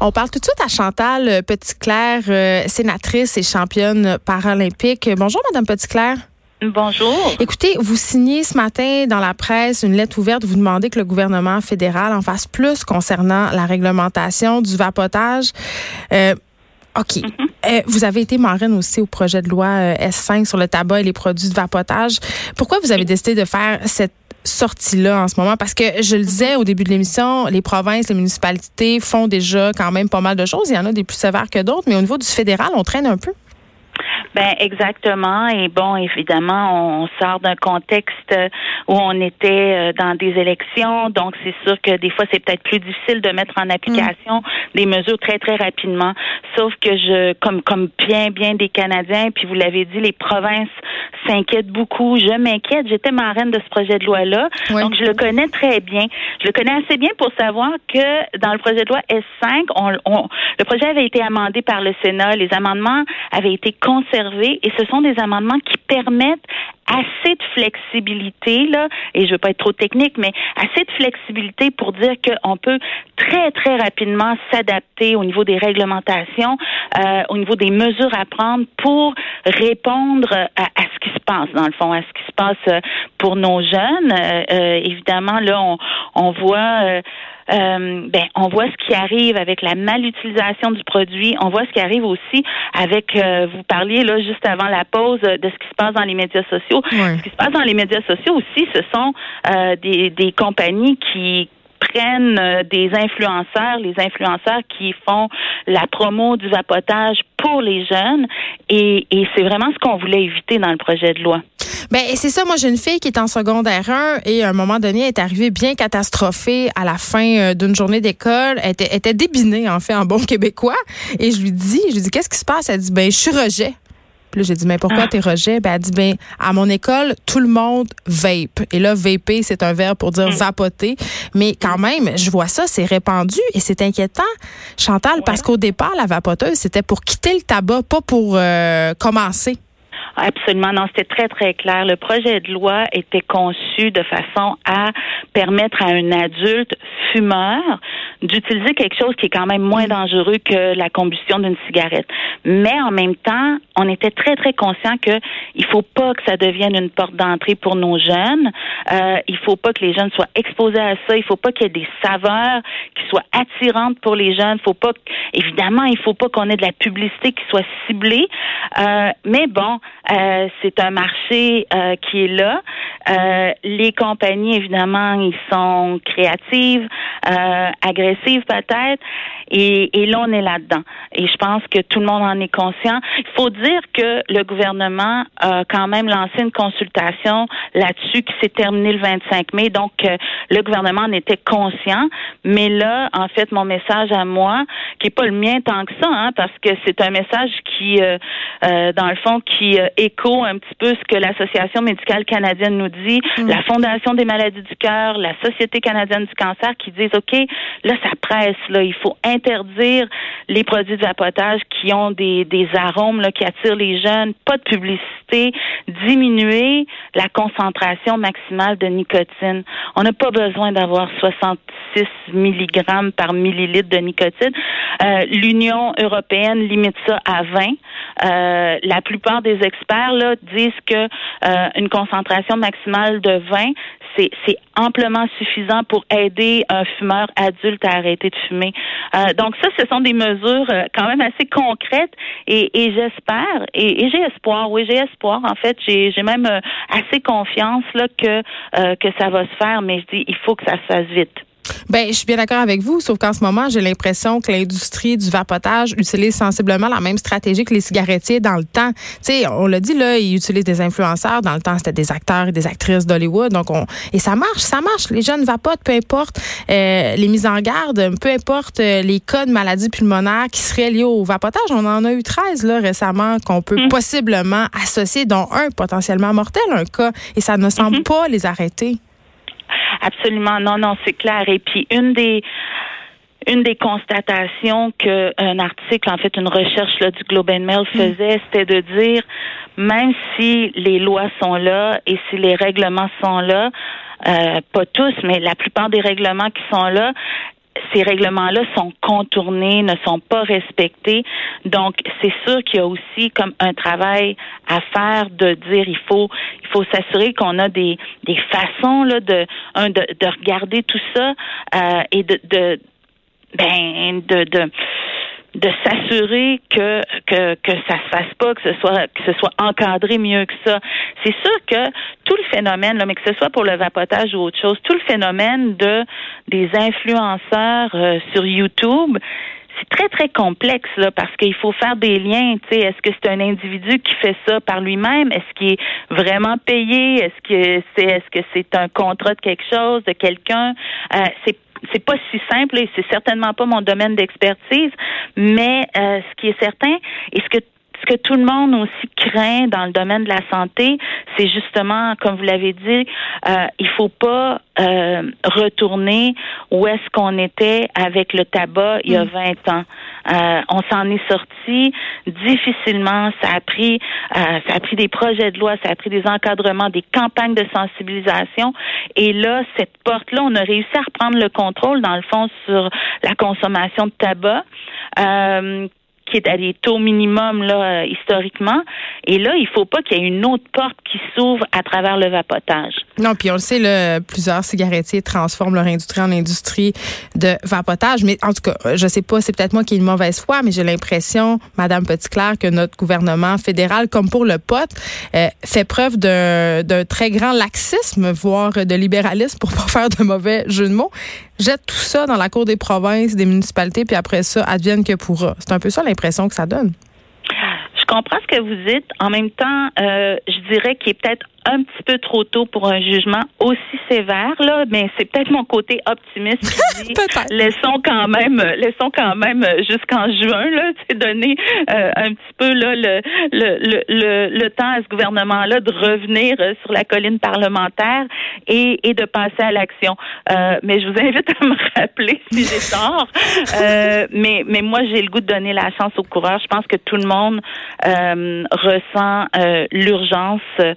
On parle tout de suite à Chantal euh, Petitclerc, euh, sénatrice et championne paralympique. Bonjour, Madame Petitclerc. Bonjour. Écoutez, vous signez ce matin dans la presse une lettre ouverte. Vous demandez que le gouvernement fédéral en fasse plus concernant la réglementation du vapotage. Euh, OK. Mhm. vous avez été marraine aussi au projet de loi S5 sur le tabac et les produits de vapotage. Pourquoi vous avez décidé de faire cette sortie-là en ce moment? Parce que je le disais au début de l'émission, les provinces, les municipalités font déjà quand même pas mal de choses. Il y en a des plus sévères que d'autres, mais au niveau du fédéral, on traîne un peu. Ben exactement. Et bon, évidemment, on sort d'un contexte où on était euh, dans des élections, donc c'est sûr que des fois c'est peut-être plus difficile de mettre en application des mesures très très rapidement. Sauf que je, comme comme bien bien des Canadiens, puis vous l'avez dit, les provinces s'inquiètent beaucoup. Je m'inquiète. J'étais marraine de ce projet de loi-là, donc je le connais très bien. Je le connais assez bien pour savoir que dans le projet de loi S5, on, on, le projet avait été amendé par le Sénat. Les amendements avaient été conservés et ce sont des amendements qui permettent assez de flexibilité là et je veux pas être trop technique mais assez de flexibilité pour dire qu'on peut très très rapidement s'adapter au niveau des réglementations euh, au niveau des mesures à prendre pour répondre à, ce qui se passe dans le fond à ce qui se passe euh, pour nos jeunes. Euh, évidemment là on, voit ben, on voit ce qui arrive avec la malutilisation du produit. On voit ce qui arrive aussi avec, euh, vous parliez là juste avant la pause de ce qui se passe dans les médias sociaux. Ce qui se passe dans les médias sociaux aussi, ce sont euh, des, des compagnies qui prennent des influenceurs, les influenceurs qui font la promo du vapotage pour les jeunes, et, et c'est vraiment ce qu'on voulait éviter dans le projet de loi. Ben c'est ça. Moi, j'ai une fille qui est en secondaire 1 et à un moment donné, elle est arrivée bien catastrophée à la fin euh, d'une journée d'école. Elle était, était débinée, en fait, en bon québécois. Et je lui dis, je lui dis, qu'est-ce qui se passe? Elle dit, ben, je suis rejet. Puis là, j'ai dit, mais pourquoi ah. t'es rejet? Ben, elle dit, ben, à mon école, tout le monde vape. Et là, vaper, c'est un verbe pour dire mm. vapoter. Mais quand même, je vois ça, c'est répandu et c'est inquiétant, Chantal, parce qu'au départ, la vapoteuse, c'était pour quitter le tabac, pas pour euh, commencer. Absolument, non, c'était très, très clair. Le projet de loi était conçu de façon à permettre à un adulte fumeur d'utiliser quelque chose qui est quand même moins dangereux que la combustion d'une cigarette. Mais en même temps, on était très, très conscient que il faut pas que ça devienne une porte d'entrée pour nos jeunes. Euh, il faut pas que les jeunes soient exposés à ça. Il faut pas qu'il y ait des saveurs qui soient attirantes pour les jeunes. Faut pas, évidemment, il faut pas qu'on ait de la publicité qui soit ciblée. Euh, mais bon, euh, c'est un marché euh, qui est là. Euh, les compagnies, évidemment, ils sont créatives, peut-être, et, et là, on est là-dedans. Et je pense que tout le monde en est conscient. Il faut dire que le gouvernement a quand même lancé une consultation là-dessus qui s'est terminée le 25 mai. Donc, le gouvernement en était conscient. Mais là, en fait, mon message à moi, qui est pas le mien tant que ça, hein, parce que c'est un message qui, dans le fond, qui écho un petit peu ce que l'Association médicale canadienne nous dit, mm. la Fondation des maladies du cœur, la Société canadienne du cancer qui disent OK, là ça presse là, il faut interdire les produits de vapotage qui ont des, des arômes là, qui attirent les jeunes, pas de publicité, diminuer la concentration maximale de nicotine. On n'a pas besoin d'avoir 66 mg par millilitre de nicotine. Euh, L'Union européenne limite ça à 20. Euh, la plupart des experts là, disent que euh, une concentration maximale de 20, c'est, amplement suffisant pour aider un fumeur adulte à arrêter de fumer. Euh, donc ça, ce sont des mesures euh, quand même assez concrètes et, j'espère et, j'ai espoir, oui, j'ai espoir. En fait, j'ai, j'ai même assez confiance là que que ça va se faire, mais je dis il faut que ça se fasse vite. Ben, je suis bien d'accord avec vous, sauf qu'en ce moment, j'ai l'impression que l'industrie du vapotage utilise sensiblement la même stratégie que les cigarettiers dans le temps. Tu sais, on l'a dit là, ils utilisent des influenceurs. Dans le temps, c'était des acteurs et des actrices d'Hollywood. Donc, on et ça marche, ça marche. Les jeunes vapotent, peu importe euh, les mises en garde, peu importe euh, les cas de maladies pulmonaires qui seraient liés au vapotage. On en a eu 13 là récemment qu'on peut mm. possiblement associer, dont un potentiellement mortel, un cas, et ça ne semble mm-hmm. pas les arrêter. Absolument, non, non, c'est clair. Et puis une des une des constatations qu'un article, en fait, une recherche là, du Globe and Mail mm. faisait, c'était de dire, même si les lois sont là et si les règlements sont là, euh, pas tous, mais la plupart des règlements qui sont là, ces règlements-là sont contournés, ne sont pas respectés. Donc, c'est sûr qu'il y a aussi comme un travail à faire de dire il faut il faut s'assurer qu'on a des, des façons là de, un, de, de regarder tout ça euh, et de, de ben de, de de s'assurer que, que que ça se fasse pas, que ce soit que ce soit encadré mieux que ça. C'est sûr que tout le phénomène, là, mais que ce soit pour le vapotage ou autre chose, tout le phénomène de des influenceurs euh, sur YouTube, c'est très très complexe là parce qu'il faut faire des liens. Tu sais, est-ce que c'est un individu qui fait ça par lui-même? Est-ce qu'il est vraiment payé? Est-ce que c'est est-ce que c'est un contrat de quelque chose de quelqu'un? Euh, C'est c'est pas si simple et c'est certainement pas mon domaine d'expertise, mais euh, ce qui est certain et ce que ce que tout le monde aussi craint dans le domaine de la santé, c'est justement, comme vous l'avez dit, euh, il faut pas euh, retourner où est-ce qu'on était avec le tabac il y a 20 mm. ans. Euh, on s'en est sorti difficilement. Ça a pris, euh, ça a pris des projets de loi, ça a pris des encadrements, des campagnes de sensibilisation. Et là, cette porte-là, on a réussi à reprendre le contrôle, dans le fond, sur la consommation de tabac. Euh, qui est à des taux minimum là euh, historiquement. Et là, il faut pas qu'il y ait une autre porte qui s'ouvre à travers le vapotage. Non, puis on le sait, là, plusieurs cigarettiers transforment leur industrie en industrie de vapotage. Mais en tout cas, je sais pas, c'est peut-être moi qui ai une mauvaise foi, mais j'ai l'impression, Madame Petitclerc, que notre gouvernement fédéral, comme pour le pot, euh, fait preuve d'un très grand laxisme, voire de libéralisme, pour pas faire de mauvais jeu de mots jette tout ça dans la cour des provinces, des municipalités, puis après ça, advienne que pourra. C'est un peu ça l'impression que ça donne. Je comprends ce que vous dites. En même temps, euh, je dirais qu'il est peut-être un petit peu trop tôt pour un jugement aussi sévère là, mais c'est peut-être mon côté optimiste qui dit laissons quand même laissons quand même jusqu'en juin là, c'est donner euh, un petit peu là le, le, le, le, temps à ce gouvernement là de revenir euh, sur la colline parlementaire et, et de passer à l'action. Euh, mais je vous invite à me rappeler si j'ai tort. Euh, mais mais moi j'ai le goût de donner la chance aux coureurs. Je pense que tout le monde ressent l'urgence euh,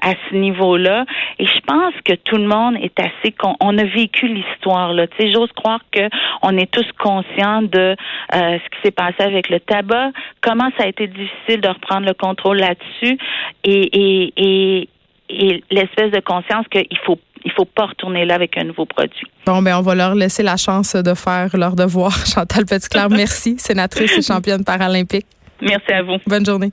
à ce niveau-là. Et je pense que tout le monde est assez on, a vécu l'histoire là. Tu sais, j'ose croire que on est tous conscients de euh, ce qui s'est passé avec le tabac, comment ça a été difficile de reprendre le contrôle là-dessus, et, et, et, et l'espèce de conscience qu'il faut il faut pas retourner là avec un nouveau produit. Bon, ben on va leur laisser la chance de faire leur devoir. Chantal Petitclerc, merci, sénatrice et championne paralympique. Merci à vous. Bonne journée.